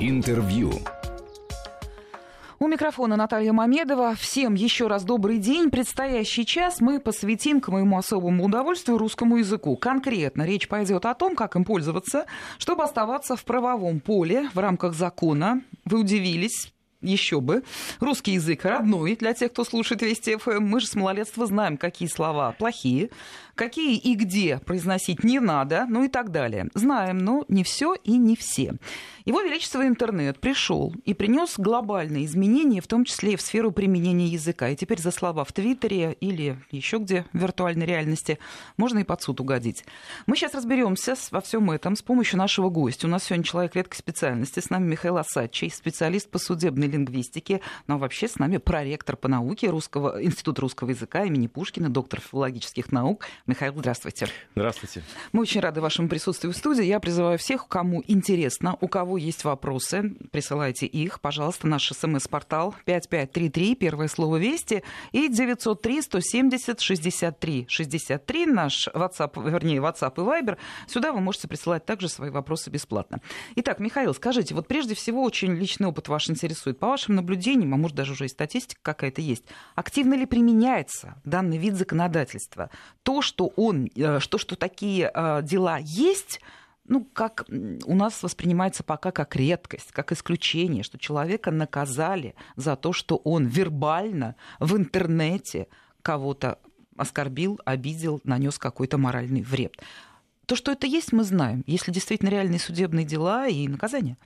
Интервью. У микрофона Наталья Мамедова. Всем еще раз добрый день. Предстоящий час мы посвятим к моему особому удовольствию русскому языку. Конкретно речь пойдет о том, как им пользоваться, чтобы оставаться в правовом поле в рамках закона. Вы удивились, еще бы. Русский язык родной для тех, кто слушает Вести ФМ. Мы же с малолетства знаем, какие слова плохие, какие и где произносить не надо, ну и так далее. Знаем, но не все и не все. Его Величество интернет пришел и принес глобальные изменения, в том числе и в сферу применения языка. И теперь за слова в Твиттере или еще где в виртуальной реальности можно и под суд угодить. Мы сейчас разберемся во всем этом с помощью нашего гостя. У нас сегодня человек редкой специальности. С нами Михаил Асадчий, специалист по судебной лингвистике, но вообще с нами проректор по науке русского, Института русского языка имени Пушкина, доктор филологических наук. Михаил, здравствуйте. Здравствуйте. Мы очень рады вашему присутствию в студии. Я призываю всех, кому интересно, у кого есть вопросы, присылайте их, пожалуйста, наш смс-портал 5533, первое слово «Вести», и 903 170 63 63, наш WhatsApp, вернее, WhatsApp и Viber. Сюда вы можете присылать также свои вопросы бесплатно. Итак, Михаил, скажите, вот прежде всего очень личный опыт ваш интересует. По вашим наблюдениям, а может даже уже и статистика какая-то есть, активно ли применяется данный вид законодательства? То, что он, э, что, что такие э, дела есть, ну, как у нас воспринимается пока как редкость, как исключение, что человека наказали за то, что он вербально в интернете кого-то оскорбил, обидел, нанес какой-то моральный вред. То, что это есть, мы знаем, если действительно реальные судебные дела и наказания.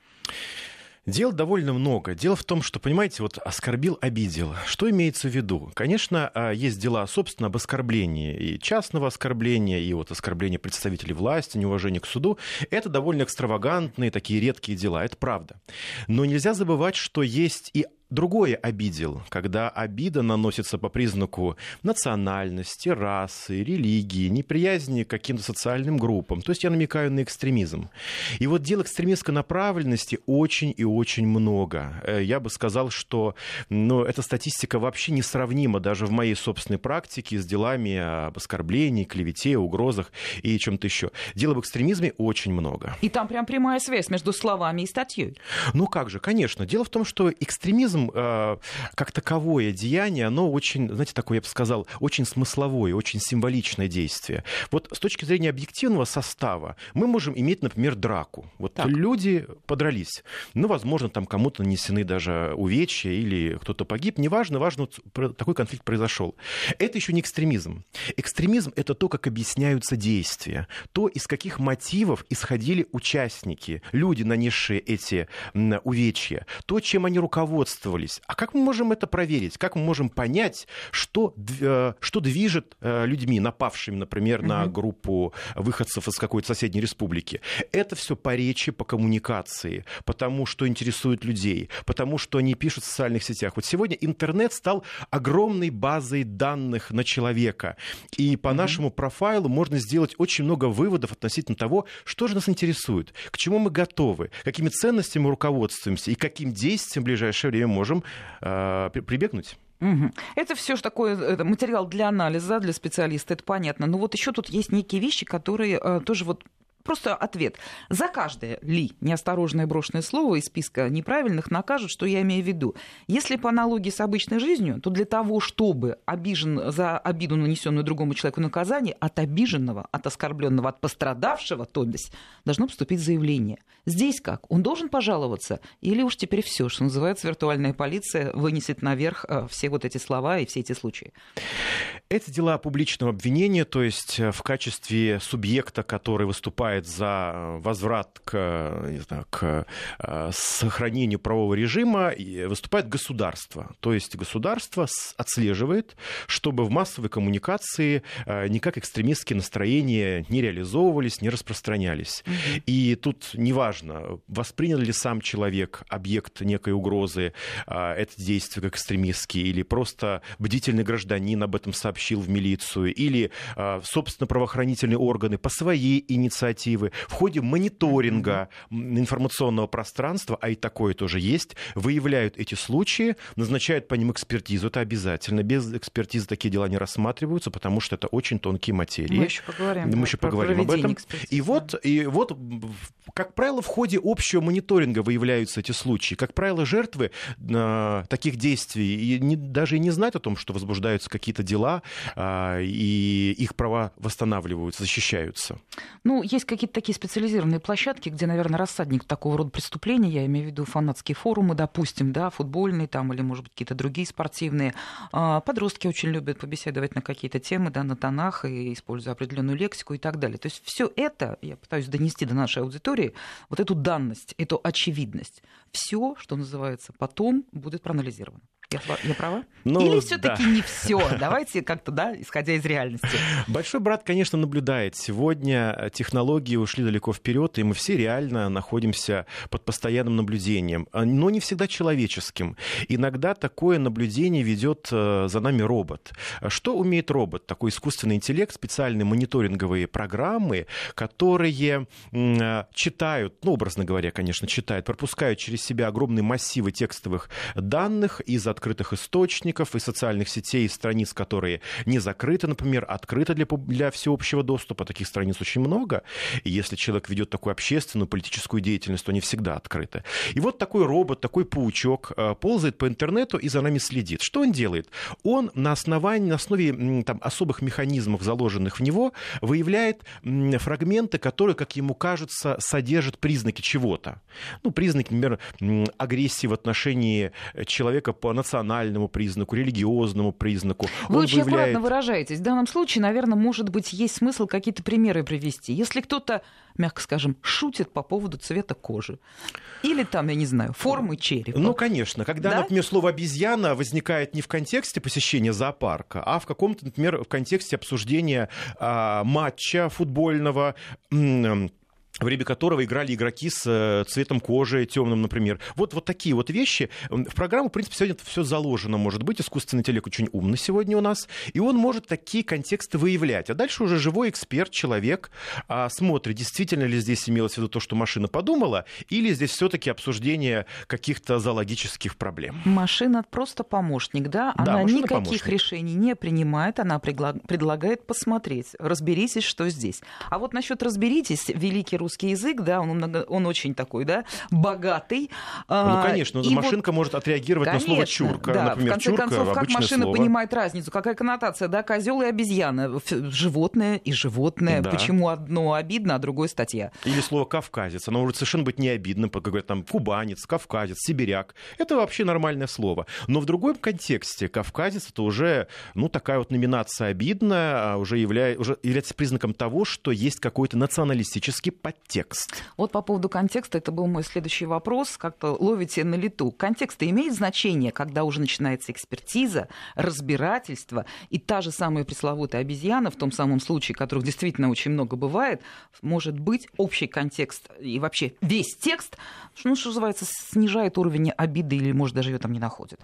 Дел довольно много. Дело в том, что, понимаете, вот оскорбил, обидел. Что имеется в виду? Конечно, а, есть дела, собственно, об оскорблении и частного оскорбления, и вот оскорбления представителей власти, неуважения к суду. Это довольно экстравагантные, такие редкие дела, это правда. Но нельзя забывать, что есть и другое обидел, когда обида наносится по признаку национальности, расы, религии, неприязни к каким-то социальным группам. То есть я намекаю на экстремизм. И вот дел экстремистской направленности очень и очень много. Э, я бы сказал, что ну, эта статистика вообще несравнима даже в моей собственной практике с делами об оскорблении, клевете, угрозах и чем-то еще. Дел об экстремизме очень много. И там прям прямая связь между словами и статьей. Ну как же, конечно. Дело в том, что экстремизм патриотизм э, как таковое деяние, оно очень, знаете, такое, я бы сказал, очень смысловое, очень символичное действие. Вот с точки зрения объективного состава мы можем иметь, например, драку. Вот так. люди подрались. Ну, возможно, там кому-то нанесены даже увечья или кто-то погиб. Неважно, важно, вот такой конфликт произошел. Это еще не экстремизм. Экстремизм — это то, как объясняются действия, то, из каких мотивов исходили участники, люди, нанесшие эти увечья, то, чем они руководствовались, чувствовались. А как мы можем это проверить? Как мы можем понять, что, э, что движет э, людьми, напавшими, например, на группу выходцев из какой-то соседней республики? Это все по речи, по коммуникации, потому что интересует людей, потому что они пишут в социальных сетях. Вот сегодня интернет стал огромной базой данных на человека. И по нашему профайлу можно сделать очень много выводов относительно того, что же нас интересует, к чему мы готовы, какими ценностями мы руководствуемся и каким действиям в ближайшее время можем э, прибегнуть. Угу. Это все же такой это материал для анализа, для специалиста, это понятно. Но вот еще тут есть некие вещи, которые э, тоже вот просто ответ. За каждое ли неосторожное брошенное слово из списка неправильных накажут, что я имею в виду. Если по аналогии с обычной жизнью, то для того, чтобы обижен за обиду, нанесенную другому человеку наказание, от обиженного, от оскорбленного, от пострадавшего, то есть, должно поступить заявление. Здесь как? Он должен пожаловаться? Или уж теперь все, что называется, виртуальная полиция вынесет наверх э, все вот эти слова и все эти случаи? Это дела публичного обвинения, то есть э, в качестве субъекта, который выступает выступает за э, возврат к, не знаю, к э, сохранению правового режима, выступает государство. То есть государство отслеживает, чтобы в массовой коммуникации э, никак экстремистские настроения не реализовывались, не распространялись. Mm-hmm. И тут неважно, воспринял ли сам человек объект некой угрозы, это действие как экстремистские, или просто бдительный гражданин об этом сообщил, в милицию, или, э, собственно, правоохранительные органы по своей инициативе в ходе мониторинга информационного пространства, а и такое тоже есть, выявляют эти случаи, назначают по ним экспертизу, это обязательно. Без экспертизы такие дела не рассматриваются, потому что это очень тонкие материи. Мы еще поговорим, Мы еще про поговорим об этом. И вот, и вот, как правило, в ходе общего мониторинга выявляются эти случаи. Как правило, жертвы э, таких действий и не, даже и не знают о том, что возбуждаются какие-то дела, э, и их права восстанавливаются, защищаются. Ну, есть какие-то такие специализированные площадки, где, наверное, рассадник такого рода преступления, я имею в виду фанатские форумы, допустим, да, футбольные там или, может быть, какие-то другие спортивные. А, Подростки очень любят побеседовать на какие-то темы, да, на тонах, и используя определенную лексику и так далее. То есть все это, я пытаюсь донести до нашей аудитории, вот эту данность, эту очевидность. Все, что называется, потом будет проанализировано. Я, я права? Ну, Или все-таки да. не все? Давайте как-то, да, исходя из реальности. Большой брат, конечно, наблюдает. Сегодня технологии ушли далеко вперед, и мы все реально находимся под постоянным наблюдением, а, но не всегда человеческим. Иногда такое наблюдение ведет э, за нами робот. Что умеет робот? Такой искусственный интеллект, специальные мониторинговые программы, которые э, читают, ну, образно говоря, конечно, читают, пропускают через себя огромные массивы текстовых данных из открытых источников, из социальных сетей, из страниц, которые не закрыты, например, открыты для, для всеобщего доступа. Таких страниц очень много. И если человек ведет такую общественную, политическую деятельность, то они всегда открыты. И вот такой робот, такой паучок э, ползает по интернету и за нами следит. Что он делает? Он на основании, на основе там, особых механизмов, заложенных в него, выявляет фрагменты, которые, как ему кажется, содержат признаки чего-то. Ну, признаки, например, агрессии в отношении человека по национальному признаку, религиозному признаку. Вы Он очень выявляет- аккуратно выражаетесь. В данном случае, наверное, может быть, есть смысл какие-то примеры привести. Если кто-то, мягко скажем, шутит по поводу цвета кожи. Или там, я не знаю, формы черепа. Ну, конечно. Когда, Да? например, слово обезьяна возникает не в контексте посещения зоопарка, а в каком-то, например, в контексте обсуждения а, матча футбольного. м, время которого играли игроки с э, цветом кожи темным, например. Вот, вот такие вот вещи. В программу, в принципе, сегодня это все заложено, может быть. Искусственный интеллект очень умный сегодня у нас. И он может такие контексты выявлять. А дальше уже живой эксперт, человек, а, смотрит, действительно ли здесь имелось в виду то, что машина подумала, или здесь все-таки обсуждение каких-то зоологических проблем. Машина просто помощник, да? Да, Она машина никаких помощник. решений не принимает, она предлагает посмотреть, разберитесь, что здесь. А вот насчет разберитесь, великий русский язык, да, он, много- он очень такой, да, богатый. Ну, А, конечно, и вот- машинка может отреагировать на слово Конечно, чурка. Да, Например, в конце чурка концов, как машина слово. понимает разницу, какая коннотация, да, козел и обезьяна, животное и животное. Да. Почему одно обидно, а другое статья? Или слово кавказец. Оно может совершенно быть не обидным, как говорят там кубанец, кавказец, сибиряк. Это вообще нормальное слово. Но в другом контексте кавказец это уже ну, такая вот номинация обидная, а уже, являя, уже является признаком того, что есть какой-то националистический подтекст. Вот по поводу контекста, это был мой следующий вопрос. Как-то ловите на лету. Контекст имеет значение, когда уже начинается экспертиза, разбирательство, и та же самая пресловутая обезьяна, в том самом случае, которых действительно очень много бывает, может быть общий контекст и вообще весь текст, ну, что называется, снижает уровень обиды или, может, даже ее там не находит.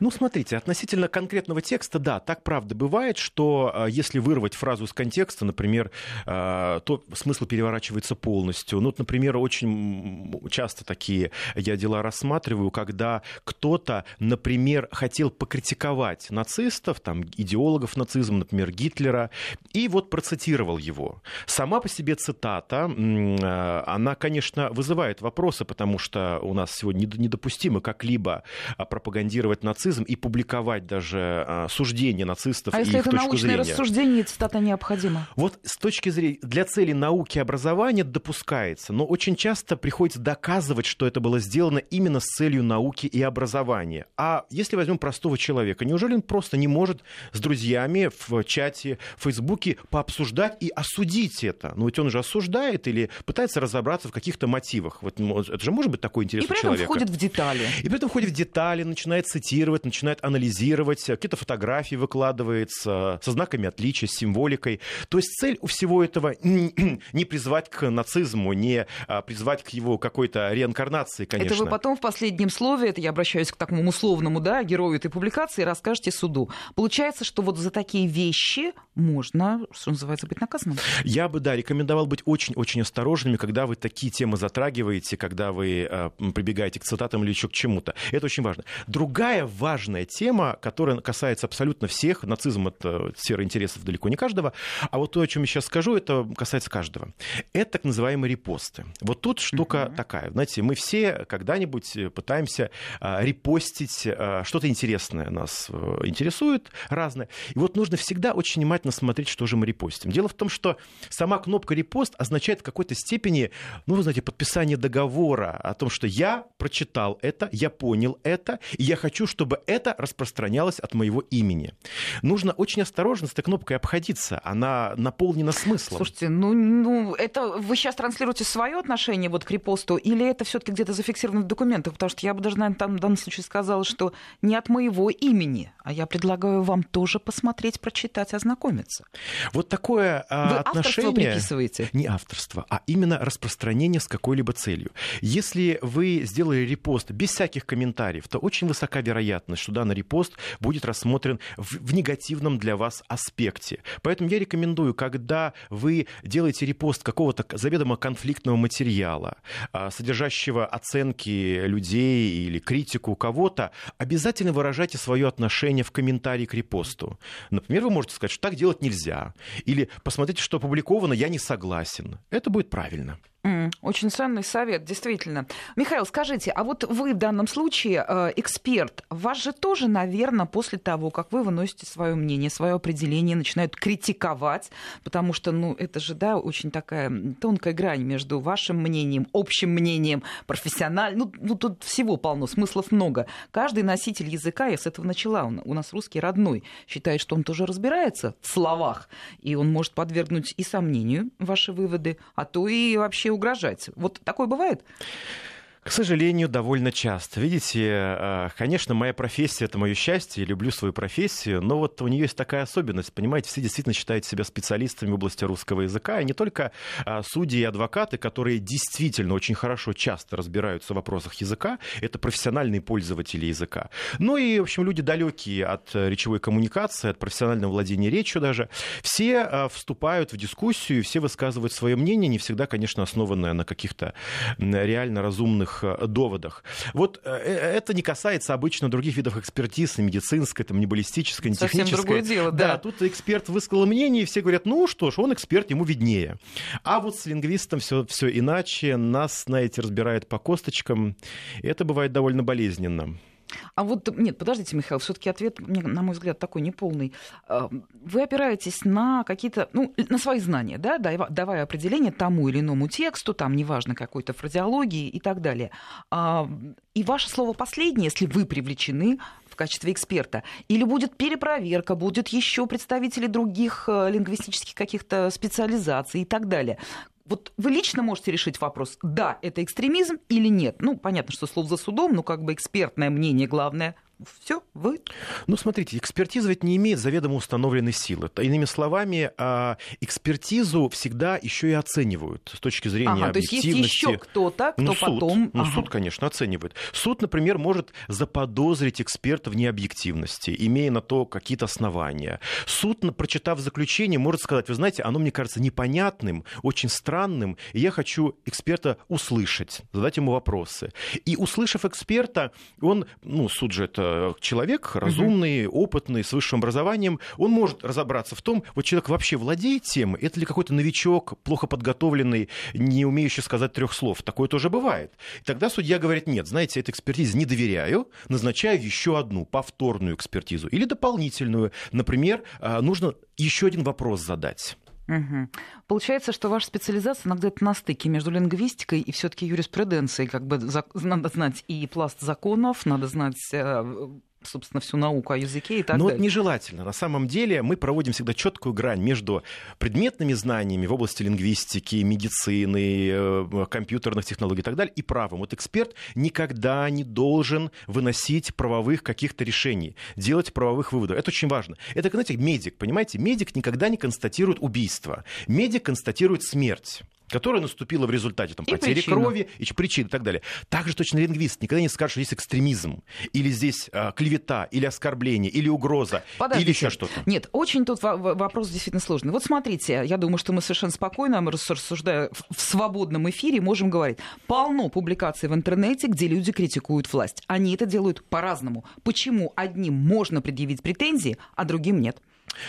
Ну, смотрите, относительно конкретного текста, да, так правда бывает, что э, если вырвать фразу из контекста, например, э, то смысл переворачивается полностью. Ну, вот, например, очень часто такие я дела рассматриваю, когда кто-то, например, хотел покритиковать нацистов, там, идеологов нацизма, например, Гитлера, и вот процитировал его. Сама по себе цитата, э, она, конечно, вызывает вопросы, потому что у нас сегодня недо- недопустимо как-либо а, пропагандировать нацизм и публиковать даже а, суждения нацистов А и если их это точку научное зрения. рассуждение, цитата необходима? Вот с точки зрения для целей науки и образования допускается, но очень часто приходится доказывать, что это было сделано именно с целью науки и образования. А если возьмем простого человека, неужели он просто не может с друзьями в чате, в Фейсбуке пообсуждать и осудить это? Ну ведь он же осуждает или пытается разобраться в каких-то мотивах. Вот, ну, это же может быть такой интерес И у при этом входит в детали. И при этом входит в детали, начинает цитировать, начинает анализировать, какие-то фотографии выкладывает с, со знаками отличия, с символикой. То есть цель у всего этого не призвать к к нацизму, не а, призвать к его какой-то реинкарнации, конечно. Это вы потом в последнем слове, это я обращаюсь к такому условному да, герою этой публикации, расскажете суду. Получается, что вот за такие вещи можно, что называется, быть наказанным? Я бы, да, рекомендовал быть очень-очень осторожными, когда вы такие темы затрагиваете, когда вы э, прибегаете к цитатам или еще к чему-то. Это очень важно. Другая важная тема, которая касается абсолютно всех, нацизм — это сфера интересов далеко не каждого, а вот то, о чем я сейчас скажу, это касается каждого. Это так называемые репосты. Вот тут штука uh-huh. такая. Знаете, мы все когда-нибудь пытаемся э, репостить э, что-то интересное нас э, интересует, разное. И вот нужно всегда очень внимательно смотреть, что же мы репостим. Дело в том, что сама кнопка репост означает в какой-то степени, ну, вы знаете, подписание договора о том, что я прочитал это, я понял это, и я хочу, чтобы это распространялось от моего имени. Нужно очень осторожно с этой кнопкой обходиться. Она наполнена смыслом. Слушайте, ну, ну это вы сейчас транслируете свое отношение вот к репосту, или это все-таки где-то зафиксировано в документах? Потому что я бы даже, наверное, там в данном случае сказала, что не от моего имени, а я предлагаю вам тоже посмотреть, прочитать, ознакомиться. Вот такое а, Вы отношение... приписываете? Не авторство, а именно распространение с какой-либо целью. Если вы сделали репост без всяких комментариев, то очень высока вероятность, что данный репост будет рассмотрен в, в негативном для вас аспекте. Поэтому я рекомендую, когда вы делаете репост какого-то заведомо конфликтного материала, а, содержащего оценки людей или критику кого-то, обязательно выражайте свое отношение в комментарии к репосту. Например, вы можете сказать, что так делать нельзя. Или посмотрите, что опубликовано, я не согласен. Это будет правильно. Очень ценный совет, действительно. Михаил, скажите, а вот вы в данном случае э, эксперт, вас же тоже, наверное, после того, как вы выносите свое мнение, свое определение, начинают критиковать, потому что, ну, это же, да, очень такая тонкая грань между вашим мнением, общим мнением, профессиональным, ну, ну тут всего полно, смыслов много. Каждый носитель языка, я с этого начала, у нас русский родной, считает, что он тоже разбирается в словах, и он может подвергнуть и сомнению ваши выводы, а то и вообще угрожать. Вот такое бывает? К сожалению, довольно часто. Видите, э, конечно, моя профессия — это мое счастье, я люблю свою профессию, но вот у нее есть такая особенность, понимаете, все действительно считают себя специалистами в области русского языка, и не только а, судьи и адвокаты, которые действительно очень хорошо часто разбираются в вопросах языка, это профессиональные пользователи языка, но и, в общем, люди далекие от речевой коммуникации, от профессионального владения речью даже, все а, вступают в дискуссию, все высказывают свое мнение, не всегда, конечно, основанное на каких-то реально разумных научных э, доводах. Вот э, э, это не касается обычно других видов экспертиз, медицинской, там, ни баллистической, ни Совсем технической. другое дело, да. Да, тут эксперт высказал мнение, и все говорят, ну что ж, он эксперт, ему виднее. А вот с лингвистом все, все иначе, нас, знаете, разбирают по косточкам, это бывает довольно болезненно. А вот, нет, подождите, Михаил, все-таки ответ, на мой взгляд, такой неполный. А, вы опираетесь на какие-то, ну, на свои знания, да, давая определение тому или иному тексту, там, неважно, какой-то фразеологии и так далее. А, и ваше слово последнее, если вы привлечены в качестве эксперта, или будет перепроверка, будет еще представители других э, лингвистических каких-то специализаций и так далее. Вот вы лично можете решить вопрос, да, это экстремизм или нет. Ну, понятно, что слово за судом, но как бы экспертное мнение главное все, вы. Ну, смотрите, экспертиза ведь не имеет заведомо установленной силы. Иными словами, а, экспертизу всегда еще и оценивают с точки зрения ага, объективности. То есть есть еще кто-то, кто ну, потом... Ну, ага. суд, конечно, оценивает. Суд, например, может заподозрить эксперта в необъективности, имея на то какие-то основания. Суд, прочитав заключение, может сказать, вы знаете, оно мне кажется непонятным, очень странным, и я хочу эксперта услышать, задать ему вопросы. И услышав эксперта, он, ну, суд же это человек разумный, опытный, с высшим образованием, он может разобраться в том, вот человек вообще владеет темой, это ли какой-то новичок, плохо подготовленный, не умеющий сказать трех слов. Такое тоже бывает. И тогда судья говорит, нет, знаете, этой экспертизе не доверяю, назначаю еще одну повторную экспертизу или дополнительную. Например, э, нужно еще один вопрос задать. Угу. Получается, что ваша специализация иногда это на стыке между лингвистикой и все-таки юриспруденцией. Как бы надо знать и пласт законов, надо знать э, собственно, всю науку о языке и так Но далее. Но это нежелательно. На самом деле мы проводим всегда четкую грань между предметными знаниями в области лингвистики, медицины, э, компьютерных технологий и так далее, и правом. Вот эксперт никогда не должен выносить правовых каких-то решений, делать правовых выводов. Это очень важно. Это, знаете, медик, понимаете? Медик никогда не констатирует убийство. Медик констатирует смерть. Которая наступила в результате там, И потери причина. крови, и причин и так далее. Также точно лингвист никогда не скажет, что здесь экстремизм, или здесь а, клевета, или оскорбление, или угроза, Подождите. или еще что-то. Нет, очень тут во- во- вопрос действительно сложный. Вот смотрите, я думаю, что мы совершенно спокойно, мы рассу- рассуждая в свободном эфире, можем говорить. Полно публикаций в интернете, где люди критикуют власть. Они это делают по-разному. Почему одним можно предъявить претензии, а другим нет?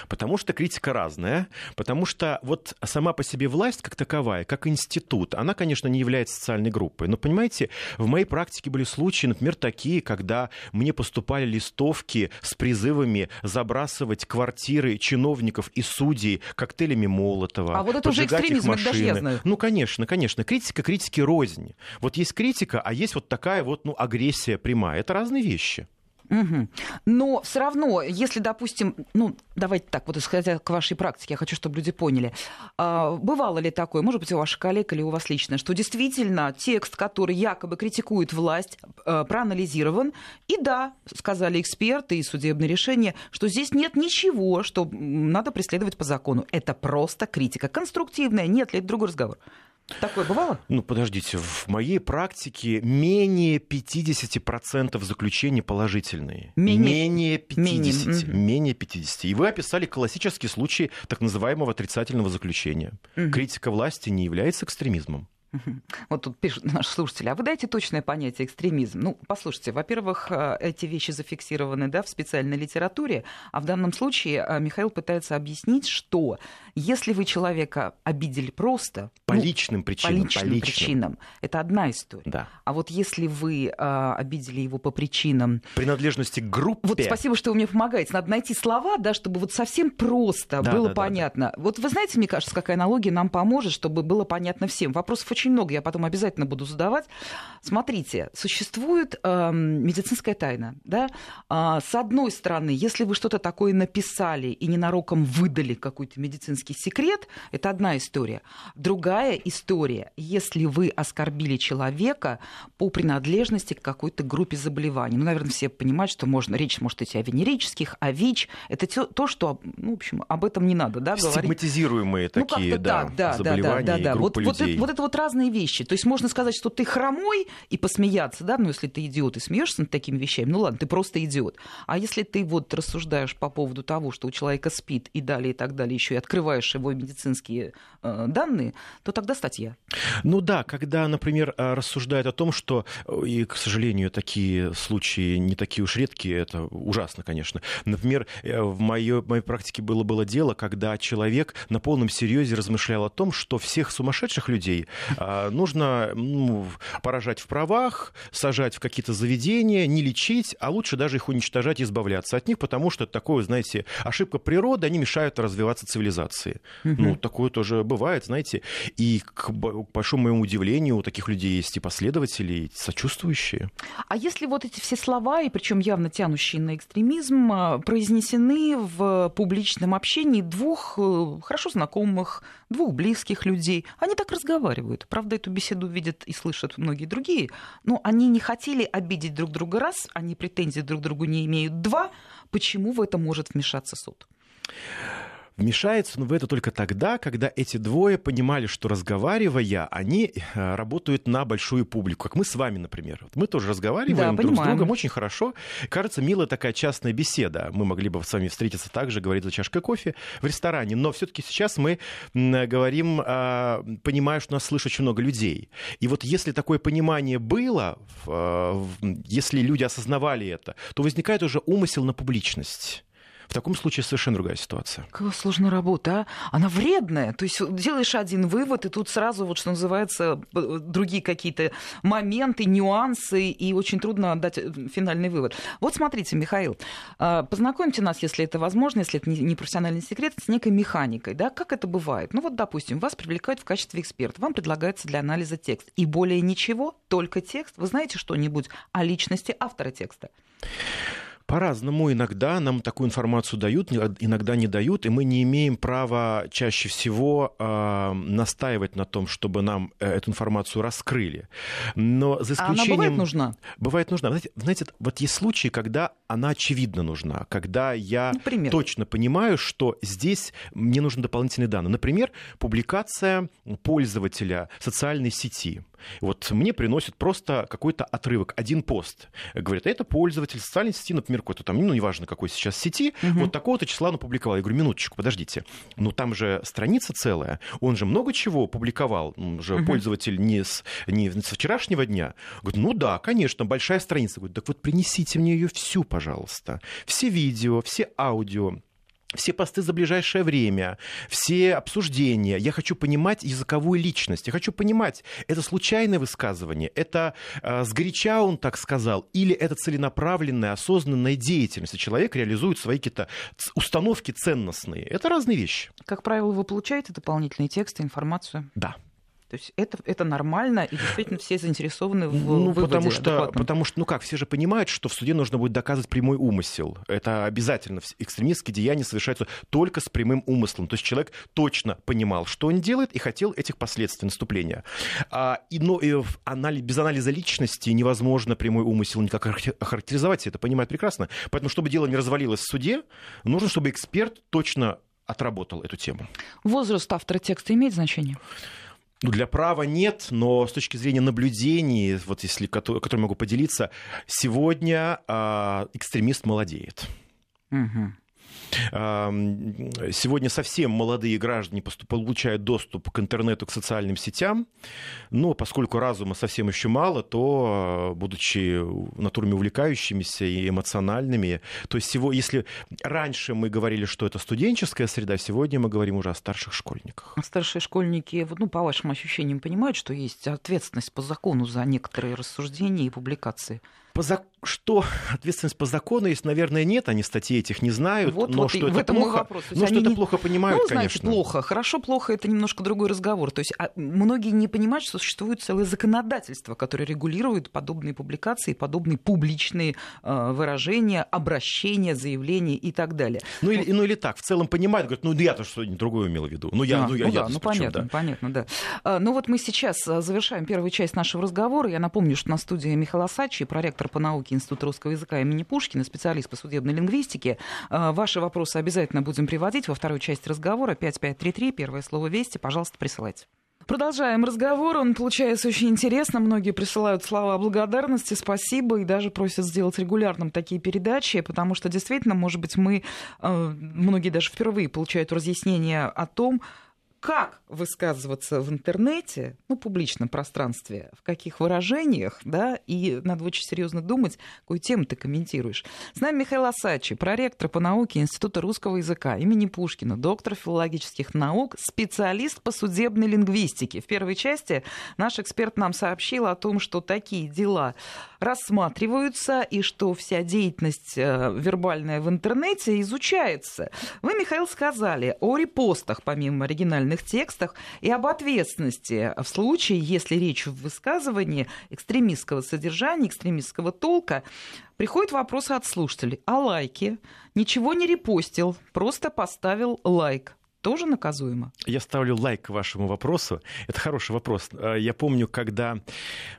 Потому что критика разная, потому что вот сама по себе власть как таковая, как институт, она, конечно, не является социальной группой. Но, понимаете, в моей практике были случаи, например, такие, когда мне поступали листовки с призывами забрасывать квартиры чиновников и судей коктейлями Молотова. А вот это уже экстремизм, это даже я знаю. Ну, конечно, конечно. Критика критики рознь. Вот есть критика, а есть вот такая вот, ну, агрессия прямая. Это разные вещи. Мгм. Но все равно, если, допустим, ну, давайте так, вот исходя к вашей практике, я хочу, чтобы люди поняли, а, бывало ли такое, может быть, у ваших коллег или у вас лично, что действительно текст, который якобы критикует власть, а, проанализирован, и да, сказали эксперты и судебные решения, что здесь нет ничего, что надо преследовать по закону. Это просто критика конструктивная, нет ли, это другой разговор. Такое бывало? Ну, подождите, в моей практике менее 50% заключений положительные. Менее- менее 50. менее, Менее, 50. И вы описали классический случай так называемого отрицательного заключения. Критика власти не является экстремизмом. Вот тут пишут наши слушатели, а вы дайте точное понятие экстремизм. Ну, послушайте, во-первых, э, эти вещи зафиксированы да, в специальной литературе, а в данном случае э, Михаил пытается объяснить, что если вы человека обидели просто... По ну, личным по причинам. личным причинам, это одна история. Да. А вот если вы э, обидели его по причинам... Принадлежности к группе. Вот спасибо, что вы мне помогаете. Надо найти слова, да, чтобы вот совсем просто Да, было да, да, понятно. Вот вы знаете, мне кажется, какая аналогия нам поможет, чтобы было понятно всем. Вопросов очень много, я потом обязательно буду задавать. Смотрите, существует эм, медицинская тайна, да? А, с одной стороны, если вы что-то такое написали и ненароком выдали какой-то медицинский секрет, это одна история. Другая история, если вы оскорбили человека по принадлежности к какой-то группе заболеваний. Ну, наверное, все понимают, что можно, речь может идти о венерических, о ВИЧ. Это то, что, ну, в общем, об этом не надо, да, говорить. Стигматизируемые Ну, такие, да, так, да, да, заболевания да, да, да. группы Вот, вот, людей. это, вот это вот разные вещи. То есть можно сказать, что ты хромой и посмеяться, да, ну если ты идиот и смеешься над такими вещами, ну ладно, ты просто идиот. А если ты вот рассуждаешь по поводу того, что у человека спит и далее и так далее, еще и открываешь его медицинские э, данные, то тогда статья. Ну да, когда, например, а, рассуждают о том, что, э, и, к сожалению, такие случаи не такие уж редкие, это ужасно, конечно. Например, э, в моей, моей практике было, было дело, когда человек на полном серьезе размышлял о том, что всех сумасшедших людей нужно ну, поражать в правах, сажать в какие-то заведения, не лечить, а лучше даже их уничтожать и избавляться от них, потому что это такое, знаете, ошибка природы, они мешают развиваться цивилизации. Ну, такое тоже бывает, знаете. И к большому моему удивлению, у таких людей есть и последователи, и сочувствующие. А если вот эти все слова, и причем явно тянущие на экстремизм, а, произнесены в публичном общении двух э, хорошо знакомых, двух близких людей, они так разговаривают. Правда, эту беседу видят и слышат многие другие, но они не хотели обидеть друг друга раз, они претензий друг к другу не имеют два. Почему в это может вмешаться суд? Вмешается он в это только тогда, когда эти двое понимали, что разговаривая, они э, работают на большую публику, как мы с вами, например. Вот мы тоже разговариваем Да, друг с понимаем. другом очень хорошо. Кажется, милая такая частная беседа. Мы могли бы с вами встретиться также, говорить за чашкой кофе в ресторане. Но все-таки сейчас мы говорим, а, понимая, что нас слышит очень много людей. И вот если такое понимание было, э, если люди осознавали это, то возникает уже умысел на публичность. В таком случае совершенно другая ситуация. Какая сложная работа, а? Она вредная. То есть делаешь один вывод, и тут сразу, вот что называется, другие какие-то моменты, нюансы, и очень трудно дать э, финальный вывод. Вот смотрите, Михаил, а, познакомьте нас, если это возможно, если это не профессиональный секрет, с некой механикой. Да? Как это бывает? Ну вот, допустим, вас привлекают в качестве эксперта, вам предлагается для анализа текст. И более ничего, только текст. Вы знаете что-нибудь о личности автора текста? По-разному. Иногда нам такую информацию дают, иногда не дают, и мы не имеем права чаще всего э, настаивать на том, чтобы нам э, эту информацию раскрыли. Но за А она исключением... бывает нужна? Бывает нужна. Знаете, знаете, вот есть случаи, когда она очевидно нужна, когда я Например? точно понимаю, что здесь мне нужны дополнительные данные. Например, публикация пользователя социальной сети. Вот мне приносит просто какой-то отрывок, один пост. Говорят, это пользователь социальной сети, например, какой-то там, ну, неважно, какой сейчас сети, угу. вот такого-то числа он опубликовал. Я говорю, минуточку, подождите. Ну, там же страница целая, он же много чего публиковал, он же угу. пользователь не с, не с вчерашнего дня. Говорит, ну да, конечно, большая страница. Говорит, так вот принесите мне ее всю, пожалуйста. Все видео, все аудио все посты за ближайшее время, все обсуждения. Я хочу понимать языковую личность. Я хочу понимать, это случайное высказывание, это э, сгоряча он так сказал, или это целенаправленная, осознанная деятельность. И человек реализует свои какие-то установки ценностные. Это разные вещи. Как правило, вы получаете дополнительные тексты, информацию? Да. То есть это, это нормально, и действительно все заинтересованы в ну, выводе потому что, потому что, ну как, все же понимают, что в суде нужно будет доказывать прямой умысел. Это обязательно. Экстремистские деяния совершаются только с прямым умыслом. То есть человек точно понимал, что он делает, и хотел этих последствий наступления. А, и, но и в анализ, без анализа личности невозможно прямой умысел никак охарактеризовать, это понимают прекрасно. Поэтому, чтобы дело не развалилось в суде, нужно, чтобы эксперт точно отработал эту тему. Возраст автора текста имеет значение? Ну, для права нет, но с точки зрения наблюдений, вот если, которым могу поделиться, сегодня э, экстремист молодеет. Угу. Сегодня совсем молодые граждане получают доступ к интернету, к социальным сетям. Но поскольку разума совсем еще мало, то, будучи натурами увлекающимися и эмоциональными, то есть всего, если раньше мы говорили, что это студенческая среда, сегодня мы говорим уже о старших школьниках. А старшие школьники, ну, по вашим ощущениям, понимают, что есть ответственность по закону за некоторые рассуждения и публикации? По за... Что ответственность по закону есть, наверное, нет, они статьи этих не знают, вот, но вот что это плохо, вопрос. но что это не... плохо понимают, ну, знаете, конечно. плохо, хорошо, плохо, это немножко другой разговор. То есть а, многие не понимают, что существует целое законодательство, которое регулирует подобные публикации, подобные публичные э, выражения, обращения, заявления и так далее. Ну, вот. или, ну или так, в целом понимают, говорят, ну я-то что-нибудь другое имел в виду. Ну я, а, ну, я, ну, я да, ну понятно, да. понятно, да. А, ну вот мы сейчас завершаем первую часть нашего разговора. Я напомню, что на студии Михаил Асачи, проректор по науке Института русского языка имени Пушкина, специалист по судебной лингвистике. А, ваши вопросы обязательно будем приводить во второй части разговора. 5533, первое слово «Вести», пожалуйста, присылайте. Продолжаем разговор. Он получается очень интересно. Многие присылают слова благодарности, спасибо и даже просят сделать регулярным такие передачи, потому что действительно, может быть, мы, а, многие даже впервые получают разъяснение о том, как высказываться в интернете, ну, публичном пространстве, в каких выражениях, да, и надо очень серьезно думать, какую тему ты комментируешь. С нами Михаил Асачи, проректор по науке Института русского языка имени Пушкина, доктор филологических наук, специалист по судебной лингвистике. В первой части наш эксперт нам сообщил о том, что такие дела рассматриваются и что вся деятельность э, вербальная в интернете изучается. Вы, Михаил, сказали о репостах, помимо оригинальных определенных текстах и об ответственности в случае, если речь в высказывании экстремистского содержания, экстремистского толка, приходит вопрос от слушателей. А лайки? Ничего не репостил, просто поставил лайк тоже наказуемо? Я ставлю лайк вашему вопросу. Это хороший вопрос. А, я помню, когда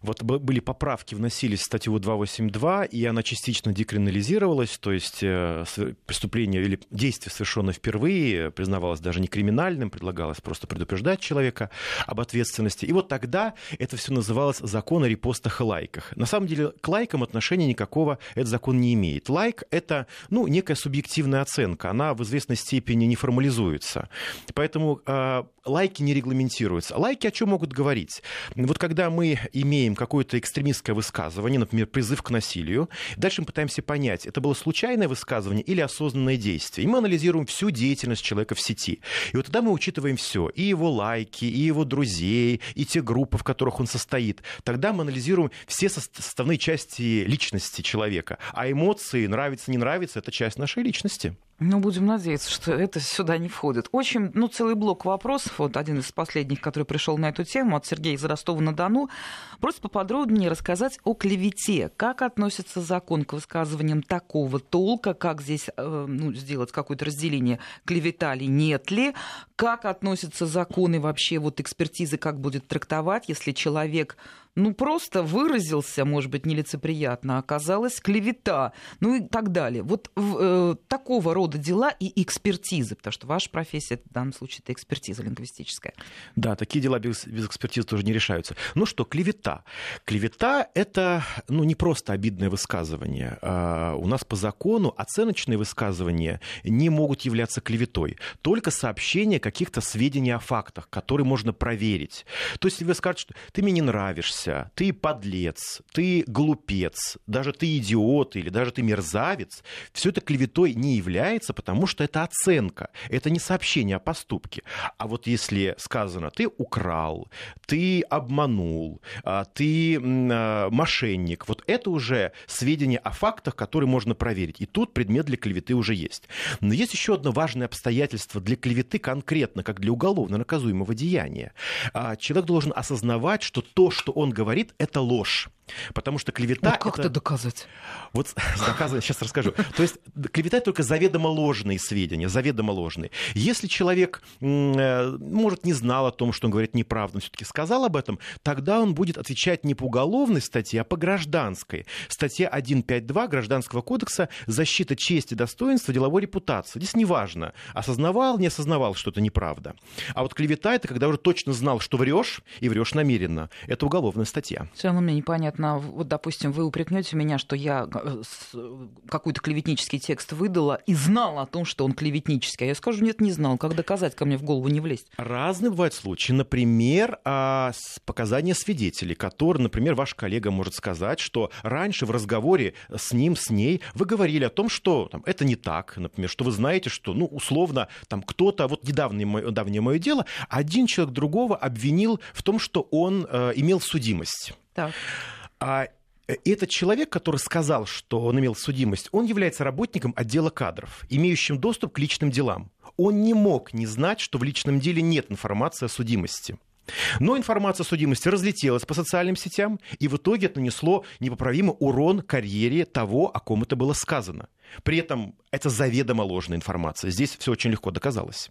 вот были поправки, вносились в статью 282, и она частично декриминализировалась, то есть э, преступление или действие, совершенное впервые, признавалось даже не криминальным, предлагалось просто предупреждать человека об ответственности. И вот тогда это все называлось закон о репостах и лайках. На самом деле к лайкам отношения никакого этот закон не имеет. Лайк — это ну, некая субъективная оценка, она в известной степени не формализуется. Поэтому э, лайки не регламентируются. Лайки о чем могут говорить? Вот когда мы имеем какое-то экстремистское высказывание, например, призыв к насилию, дальше мы пытаемся понять, это было случайное высказывание или осознанное действие. И мы анализируем всю деятельность человека в сети. И вот тогда мы учитываем все, и его лайки, и его друзей, и те группы, в которых он состоит. Тогда мы анализируем все составные части личности человека. А эмоции, нравится, не нравится, это часть нашей личности. Ну, будем надеяться, что это сюда не входит. Очень, ну, целый блок вопросов, вот один из последних, который пришел на эту тему от Сергея из Ростова-на-Дону. Просто поподробнее рассказать о клевете. Как относится закон к высказываниям такого толка, как здесь э, ну, сделать какое-то разделение, клевета ли, нет ли, как относятся законы вообще, вот экспертизы, как будет трактовать, если человек ну, просто выразился, может быть, нелицеприятно, оказалась клевета, ну и так далее. Вот э, такого рода дела и экспертизы, потому что ваша профессия в данном случае это экспертиза лингвистическая. Да, такие дела без, без экспертизы тоже не решаются. Ну что, клевета. Клевета — это ну, не просто обидное высказывание. А у нас по закону оценочные высказывания не могут являться клеветой. Только сообщение каких-то сведений о фактах, которые можно проверить. То есть, если вы скажете, что ты мне не нравишься, ты подлец, ты глупец, даже ты идиот или даже ты мерзавец, все это клеветой не является, потому что это оценка, это не сообщение о поступке. А вот если сказано, ты украл, ты обманул, а, ты а, мошенник, вот это уже сведения о фактах, которые можно проверить. И тут предмет для клеветы уже есть. Но есть еще одно важное обстоятельство для клеветы конкретно, как для уголовно наказуемого деяния. А, человек должен осознавать, что то, что он говорит, это ложь. Потому что клевета... Ну, как это... это доказать? Вот доказывать, сейчас расскажу. То есть клевета только заведомо ложные сведения, заведомо ложные. Если человек, э, может, не знал о том, что он говорит неправду, но все-таки сказал об этом, тогда он будет отвечать не по уголовной статье, а по гражданской. Статья 152 Гражданского кодекса «Защита чести, достоинства, деловой репутации». Здесь неважно, осознавал, не осознавал, что это неправда. А вот клевета — это когда уже точно знал, что врешь, и врешь намеренно. Это уголовная статья. Все равно мне непонятно конкретно, вот, допустим, вы упрекнете меня, что я э, какой-то клеветнический текст выдала и знала о том, что он клеветнический. А я скажу, нет, не знал. Как доказать, ко мне в голову не влезть? Разные бывают случаи. Например, а, показания свидетелей, которые, например, ваш коллега может сказать, что раньше в разговоре с ним, с ней, вы говорили о том, что там, это не так, например, что вы знаете, что, ну, условно, там кто-то, вот недавнее мое, давнее мое дело, один человек другого обвинил в том, что он э, имел судимость. Так. А э, этот человек, который сказал, что он имел судимость, он является работником отдела кадров, имеющим доступ к личным делам. Он не мог не знать, что в личном деле нет информации о судимости. Но информация о судимости разлетелась по социальным сетям, и в итоге это нанесло непоправимый урон карьере того, о ком это было сказано. При этом это заведомо ложная информация. Здесь все очень легко доказалось.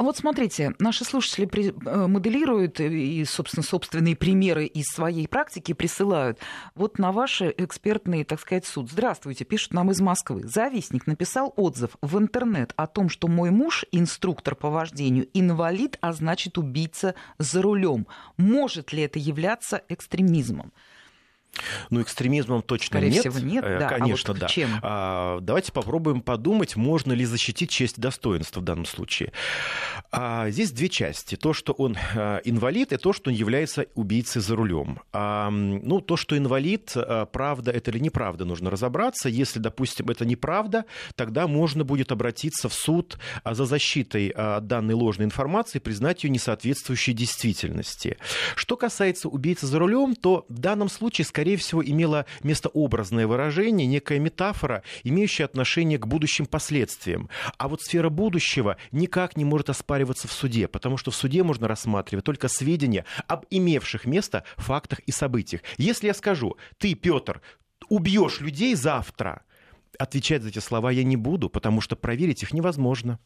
А вот смотрите, наши слушатели э, моделируют и, собственно, собственные примеры из своей практики присылают. Вот на ваши экспертные, так сказать, суд. Здравствуйте, пишут нам из Москвы. Завистник написал отзыв в интернет о том, что мой муж, инструктор по вождению, инвалид, а значит убийца за рулем. Может ли это являться экстремизмом? Ну, экстремизмом точно Скорее нет. всего, нет, э, да. Конечно, а вот да. Чем? А, давайте попробуем подумать, можно ли защитить честь и достоинство в данном случае. А, здесь две части. То, что он а, инвалид, и то, что он является убийцей за рулем. А, ну, то, что инвалид, а, правда это или неправда, нужно разобраться. Если, допустим, это неправда, тогда можно будет обратиться в суд а, за защитой а, данной ложной информации признать ее несоответствующей действительности. Что касается убийцы за рулем, то в данном случае, скорее скорее всего, имело место образное выражение, некая метафора, имеющая отношение к будущим последствиям. А вот сфера будущего никак не может оспариваться в суде, потому что в суде можно рассматривать только сведения об имевших место фактах и событиях. Если я скажу, ты, Петр, убьешь людей завтра, отвечать за эти слова я не буду, потому что проверить их невозможно.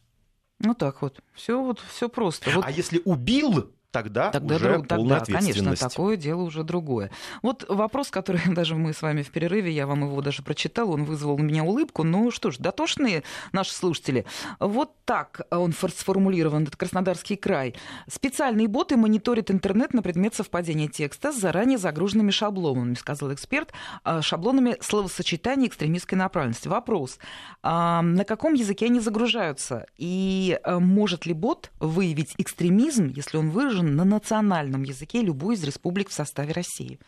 Ну так вот, все вот все просто. Вот... А если убил, тогда, тогда уже друг, полная тогда, Конечно, такое дело уже другое. Вот вопрос, который даже мы с вами в перерыве, я вам его даже прочитал, он вызвал у меня улыбку. Ну что ж, дотошные наши слушатели. Вот так он сформулирован, этот Краснодарский край. Специальные боты мониторят интернет на предмет совпадения текста с заранее загруженными шаблонами, сказал эксперт, а, шаблонами словосочетания экстремистской направленности. Вопрос, а, на каком языке они загружаются? И а, может ли бот выявить экстремизм, если он выражен на национальном языке любой из республик в составе России?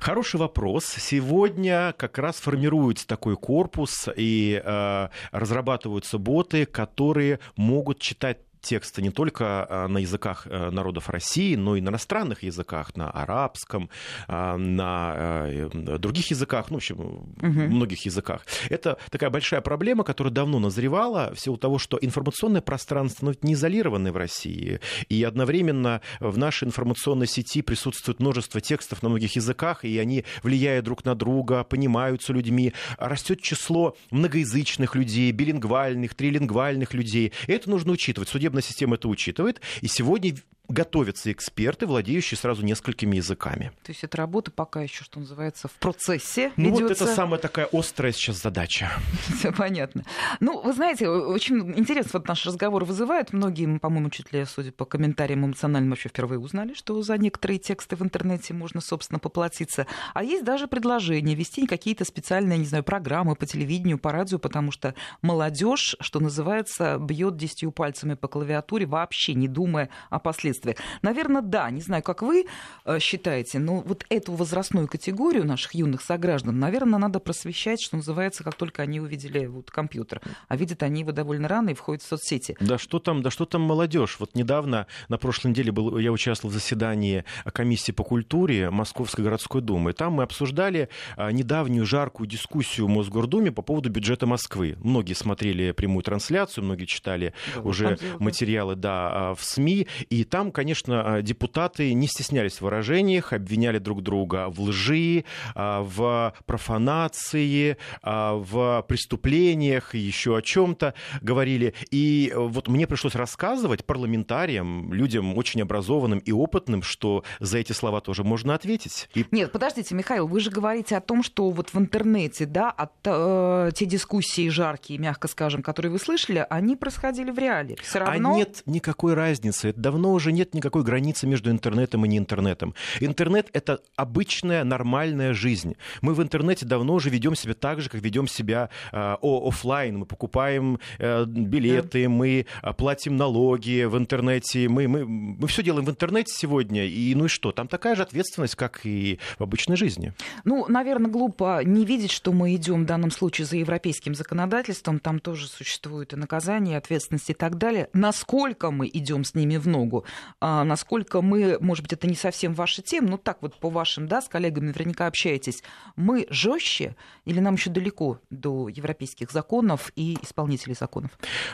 Хороший вопрос. Сегодня как раз формируется такой корпус и э, разрабатываются боты, которые могут читать тексты не только а, на языках э, народов России, но и на иностранных языках, на арабском, а, на э, других языках, ну, в общем, угу. многих языках. Это такая большая проблема, которая давно назревала в силу того, что информационное пространство ну, не изолированное в России, и одновременно в нашей информационной сети присутствует множество текстов на многих языках, и они, влияют друг на друга, понимаются людьми, растет число многоязычных людей, билингвальных, трилингвальных людей, и это нужно учитывать. Судебная система это учитывает. И сегодня готовятся эксперты, владеющие сразу несколькими языками. То есть эта работа пока еще, что называется, в процессе Ну ведется. вот это самая такая острая сейчас задача. Все понятно. Ну, вы знаете, очень интересно вот наш разговор вызывает. Многие, по-моему, чуть ли, судя по комментариям эмоциональным, вообще впервые узнали, что за некоторые тексты в интернете можно, собственно, поплатиться. А есть даже предложение вести какие-то специальные, не знаю, программы по телевидению, по радио, потому что молодежь, что называется, бьет десятью пальцами по клавиатуре, вообще не думая о последствиях. Наверное, да. Не знаю, как вы э, считаете, но вот эту возрастную категорию наших юных сограждан, наверное, надо просвещать, что называется, как только они увидели вот компьютер. А видят они его довольно рано и входят в соцсети. Да что там, да что там молодежь? Вот недавно, на прошлой неделе, был, я участвовал в заседании комиссии по культуре Московской городской думы. Там мы обсуждали а, недавнюю жаркую дискуссию в Мосгордуме по поводу бюджета Москвы. Многие смотрели прямую трансляцию, многие читали Да, уже да. Материалы да, а, в СМИ. И там, конечно, а, депутаты не стеснялись в выражениях, обвиняли друг друга в лжи, а, в профанации, в преступлениях еще о чем-то говорили. И вот мне пришлось рассказывать парламентариям, людям очень образованным и опытным, что за эти слова тоже можно ответить. И Нет, подождите, Михаил, вы же говорите о том, что вот в интернете, да, от, э, те дискуссии жаркие, мягко скажем, которые вы слышали, они происходили в реале. Все равно... А нет никакой разницы. Давно уже нет никакой границы между интернетом и не интернетом. Интернет — это обычная, нормальная жизнь. Мы в интернете давно уже ведем себя так же, как ведем себя э, о- оффлайн. Мы покупаем э, билеты, мы э, платим налоги в интернете. Мы, мы, мы все делаем в интернете сегодня. И ну и что? Там такая же ответственность, как и в обычной жизни. Ну, наверное, глупо не видеть, что мы идем в данном случае за европейским законодательством. Там тоже существуют и наказания, и ответственность и так далее. Насколько мы идем с ними в ногу, а, насколько мы, может быть, это не совсем ваша тема, но так вот по вашим, да, с коллегами наверняка общаетесь, мы жестче или нам еще далеко до европейских законов и исполнителей законов?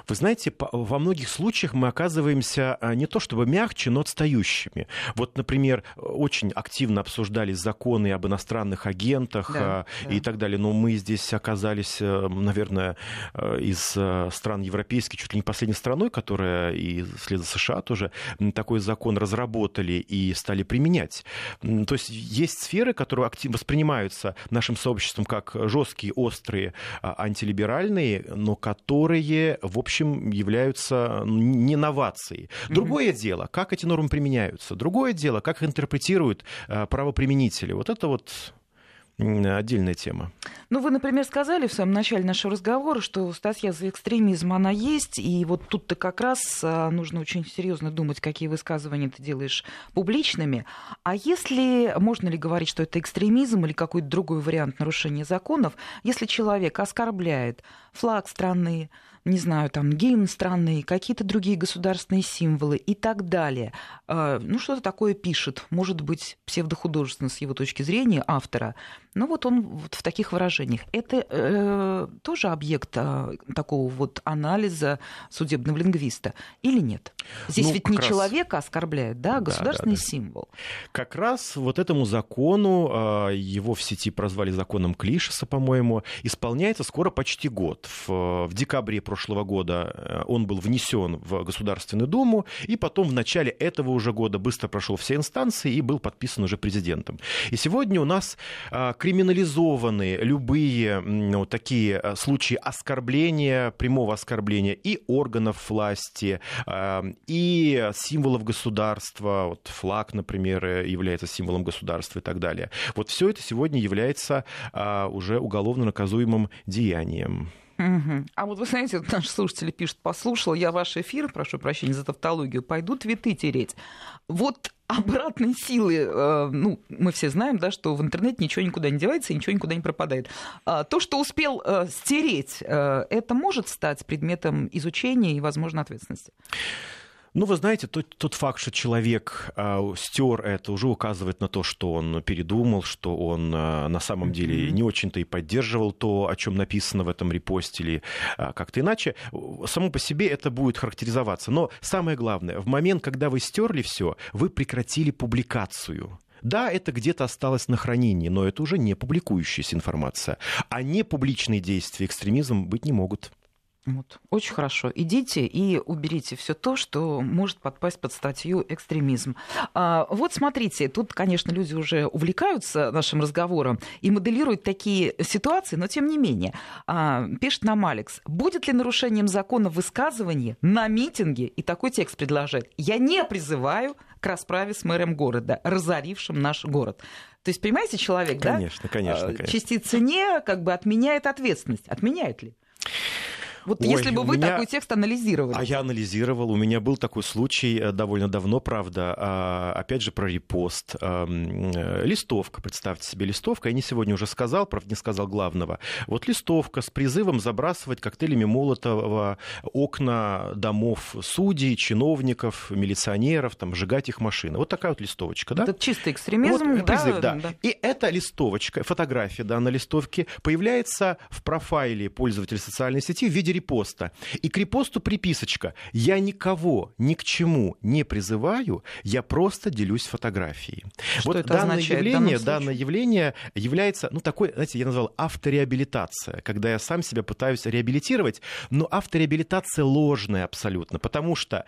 Вы знаете, во многих случаях мы оказываемся а, не то чтобы мягче, но отстающими. Вот, например, очень активно обсуждались законы об иностранных агентах Да, а, да. и так далее, но мы здесь оказались, э, наверное, э, из э, стран европейских чуть ли не последней страной, которая и вслед за США тоже такой закон разработали и стали применять. То есть есть сферы, которые воспринимаются нашим сообществом как жесткие, острые, а, антилиберальные, но которые, в общем, являются м, не новацией. Другое дело, как эти нормы применяются. Другое дело, как их интерпретируют а, правоприменители. Вот это вот отдельная тема. Ну, вы, например, сказали в самом начале нашего разговора, что статья за экстремизм, она есть, и вот тут-то как раз а, нужно очень серьезно думать, какие высказывания ты делаешь публичными. А если, можно ли говорить, что это экстремизм или какой-то другой вариант нарушения законов, если человек оскорбляет флаг страны, не знаю, там, гимн страны, какие-то другие государственные символы и так далее. А, Ну, что-то такое пишет, может быть, псевдохудожественно с его точки зрения автора. Ну, вот он вот в таких выражениях. Это э, тоже объект а, такого вот анализа судебного лингвиста или нет? Здесь Ну, ведь не раз- человека оскорбляет, да, а Да, да, государственный да. символ. Как раз вот этому закону, его в сети прозвали законом Клишеса, по-моему, исполняется скоро почти год. В, в декабре прошлого года э, он был внесен в Государственную Думу, и потом в начале этого уже года быстро прошел все инстанции и был подписан уже президентом. И сегодня у нас а, криминализованы любые вот такие а, случаи оскорбления, прямого оскорбления и органов власти, и символов государства, вот флаг, например, э, является символом государства и так далее. Вот все это сегодня является уже уголовно наказуемым деянием. Мгм. А вот вы знаете, наши слушатели пишут, послушал я ваш эфир, прошу прощения за тавтологию, пойду цветы тереть. Вот обратной силы, э, ну, мы все знаем, да, что в интернете ничего никуда не девается ничего никуда не пропадает. А То, что успел э, стереть, э, это может стать предметом изучения и, возможно, ответственности. Ну, вы знаете, тот, тот факт, что человек э, стер это, уже указывает на то, что он передумал, что он э, на самом деле не очень-то и поддерживал то, о чем написано в этом репосте или э, как-то иначе. Само по себе это будет характеризоваться. Но самое главное, в момент, когда вы стерли все, вы прекратили публикацию. Да, это где-то осталось на хранении, но это уже не публикующаяся информация. А не публичные действия экстремизм быть не могут. Вот. Очень хорошо. Идите и уберите все то, что может подпасть под статью экстремизм. А, вот смотрите, тут, конечно, люди уже увлекаются нашим разговором и моделируют такие ситуации, но тем не менее. А, пишет нам Алекс, будет ли нарушением закона высказывание на митинге, и такой текст предложит, я не призываю к расправе с мэром города, разорившим наш город. То есть, понимаете, человек, конечно, да? Конечно, конечно. Частица не как бы отменяет ответственность. Отменяет ли? Вот Ой, если бы вы меня... такой текст анализировали. А я анализировал. У меня был такой случай э, довольно давно, правда. А, опять же, про репост. А, листовка, представьте себе, листовка. Я не сегодня уже сказал, правда, не сказал главного. Вот листовка с призывом забрасывать коктейлями Молотова окна домов судей, чиновников, милиционеров, там, сжигать их машины. Вот такая вот листовочка, да? Это чистый экстремизм. Вот, призыв, да, да. да. И эта листовочка, фотография, да, на листовке появляется в профайле пользователя социальной сети в виде репоста. И к репосту приписочка. Я никого ни к чему не призываю, я просто делюсь фотографией. Что вот это данное означает явление, данное явление является, ну, такой, знаете, я назвал автореабилитация, когда я сам себя пытаюсь реабилитировать, но автореабилитация ложная абсолютно, потому что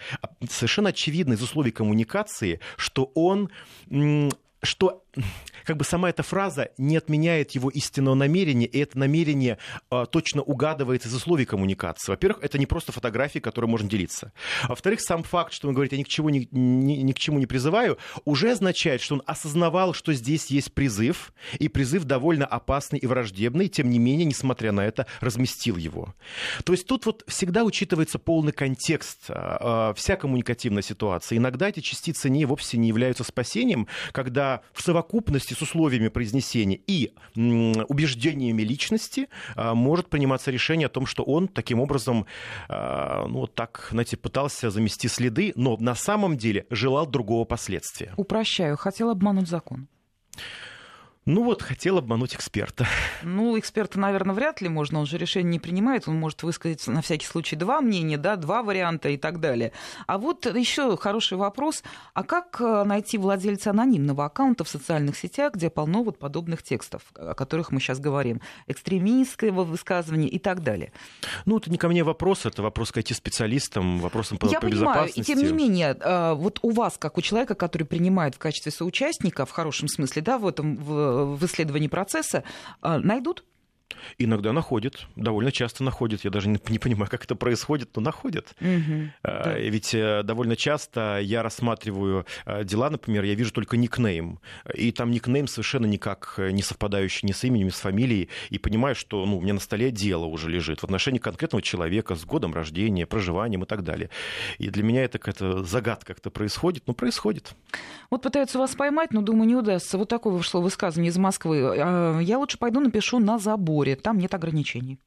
совершенно очевидно из условий коммуникации, что он что как бы сама эта фраза не отменяет его истинного намерения, и это намерение э, точно угадывается из условий коммуникации. Во-первых, это не просто фотографии, которые можно делиться. Во-вторых, сам факт, что он говорит, я ни к, чему ни, ни, ни к чему не призываю, уже означает, что он осознавал, что здесь есть призыв, и призыв довольно опасный и враждебный, тем не менее, несмотря на это, разместил его. То есть тут вот всегда учитывается полный контекст, э, вся коммуникативная ситуация. Иногда эти частицы не, вовсе не являются спасением, когда в совокупности с условиями произнесения и убеждениями личности а, может приниматься решение о том, что он таким образом, а, ну, так, знаете, пытался замести следы, но на самом деле желал другого последствия. Упрощаю, хотел обмануть закон. Ну вот, хотел обмануть эксперта. Ну, эксперта, наверное, вряд ли можно, он же решение не принимает, он может высказать на всякий случай два мнения, да, два варианта и так далее. А вот еще хороший вопрос, а как э, найти владельца анонимного аккаунта в социальных сетях, где полно вот подобных текстов, о которых мы сейчас говорим, экстремистского высказывания и так далее? Ну, это не ко мне вопрос, это вопрос к IT-специалистам, вопросам по, Я по понимаю, безопасности. и тем не менее, э, вот у вас, как у человека, который принимает в качестве соучастника, в хорошем смысле, да, в этом, в в исследовании процесса а, найдут Иногда находят, довольно часто находят. Я даже не, не понимаю, как это происходит, но находят. Угу, да. Ведь э, довольно часто я рассматриваю э, дела, например, я вижу только никнейм. И там никнейм совершенно никак не совпадающий ни с именем, ни с фамилией. И понимаю, что ну, у меня на столе дело уже лежит в отношении конкретного человека с годом рождения, проживанием и так далее. И для меня это какая-то загадка как-то происходит, но происходит. Вот пытаются вас поймать, но, думаю, не удастся. Вот такое вышло высказывание из Москвы. А, я лучше пойду напишу на заборе история, там нет ограничений.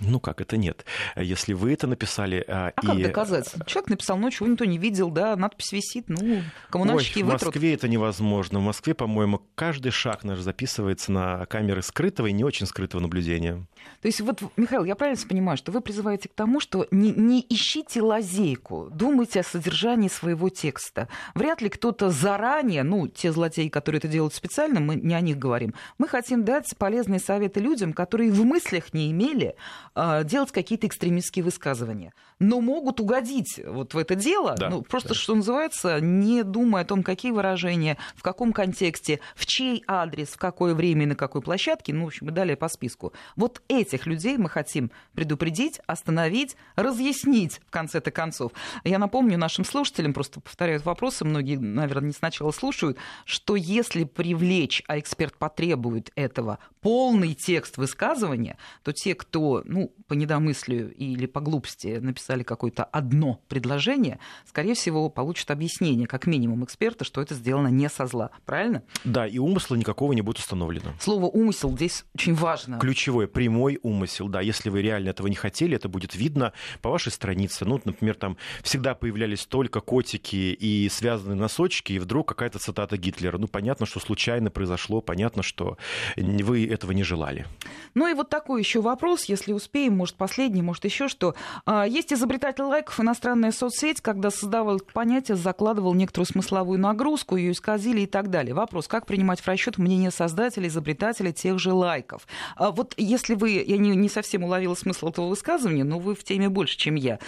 Ну как это нет? Если вы это написали... А, а и... как доказать? Человек написал ночью, никто не видел, да, надпись висит, ну, коммунальщики Ой, в вытрут. Москве это невозможно. В Москве, по-моему, каждый шаг наш записывается на камеры скрытого и не очень скрытого наблюдения. То есть вот, Михаил, я правильно понимаю, что вы призываете к тому, что не, не ищите лазейку, думайте о содержании своего текста. Вряд ли кто-то заранее, ну, те злодеи, которые это делают специально, мы не о них говорим, мы хотим дать полезные советы людям, которые в мыслях не имели э, делать какие-то экстремистские высказывания, но могут угодить вот в это дело, да, ну, просто, да. что называется, не думая о том, какие выражения, в каком контексте, в чей адрес, в какое время и на какой площадке, ну, в общем, и далее по списку. Вот этих людей мы хотим предупредить, остановить, разъяснить в конце-то концов. Я напомню нашим слушателям, просто повторяют вопросы, многие, наверное, не сначала слушают, что если привлечь, а эксперт потребует этого, полный текст высказывания, то те, кто, ну, по недомыслию или по глупости написали какое-то одно предложение, скорее всего, получат объяснение, как минимум эксперта, что это сделано не со зла. Правильно? Да, и умысла никакого не будет установлено. Слово «умысел» здесь очень важно. Ключевое, прямой прямой умысел. Да, если вы реально этого не хотели, это будет видно по вашей странице. Ну, например, там всегда появлялись только котики и связанные носочки, и вдруг какая-то цитата Гитлера. Ну, понятно, что случайно произошло, понятно, что вы этого не желали. Ну и вот такой еще вопрос, если успеем может, последний, может, еще что. А, есть изобретатель лайков, иностранная соцсеть, когда создавал понятие, закладывал некоторую смысловую нагрузку, ее исказили и так далее. Вопрос, как принимать в расчет мнение создателя, изобретателя тех же лайков? А вот если вы, я не, не совсем уловила смысл этого высказывания, но вы в теме больше, чем я.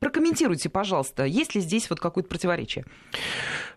Прокомментируйте, пожалуйста, есть ли здесь вот какое-то противоречие?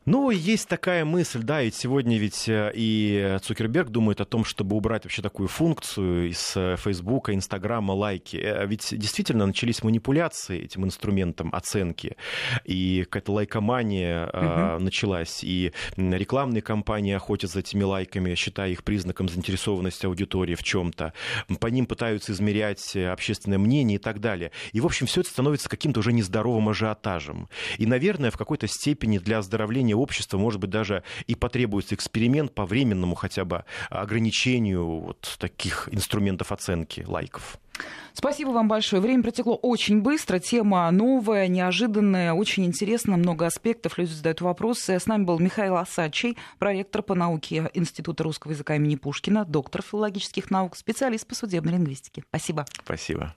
Ну, есть такая мысль, да, ведь сегодня ведь э, и Цукерберг думает о том, чтобы убрать вообще такую функцию из э, Фейсбука, Инстаграма, лайки. Э, ведь действительно начались манипуляции этим инструментом оценки, и какая-то лайкомания угу. началась, и рекламные кампании охотятся за этими лайками, считая их признаком заинтересованности аудитории в чем-то. По ним пытаются измерять общественное мнение и так далее. И, в общем, все это становится каким-то уже нездоровым ажиотажем. И, наверное, в какой-то степени для оздоровления общества, может быть, даже и потребуется эксперимент по временному хотя бы ограничению вот таких инструментов оценки лайков. Спасибо вам большое. Время протекло очень быстро. Тема новая, неожиданная, очень интересная, много аспектов. Люди задают вопросы. С нами был Михаил Асачий, проректор по науке Института русского языка имени Пушкина, доктор филологических наук, специалист по судебной лингвистике. Спасибо. Спасибо.